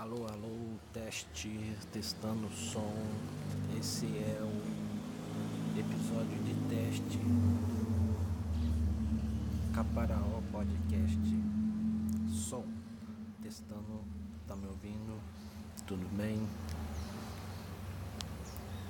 Alô, alô, teste, testando o som. Esse é o episódio de teste Caparaó Podcast. Som, testando, tá me ouvindo? Tudo bem?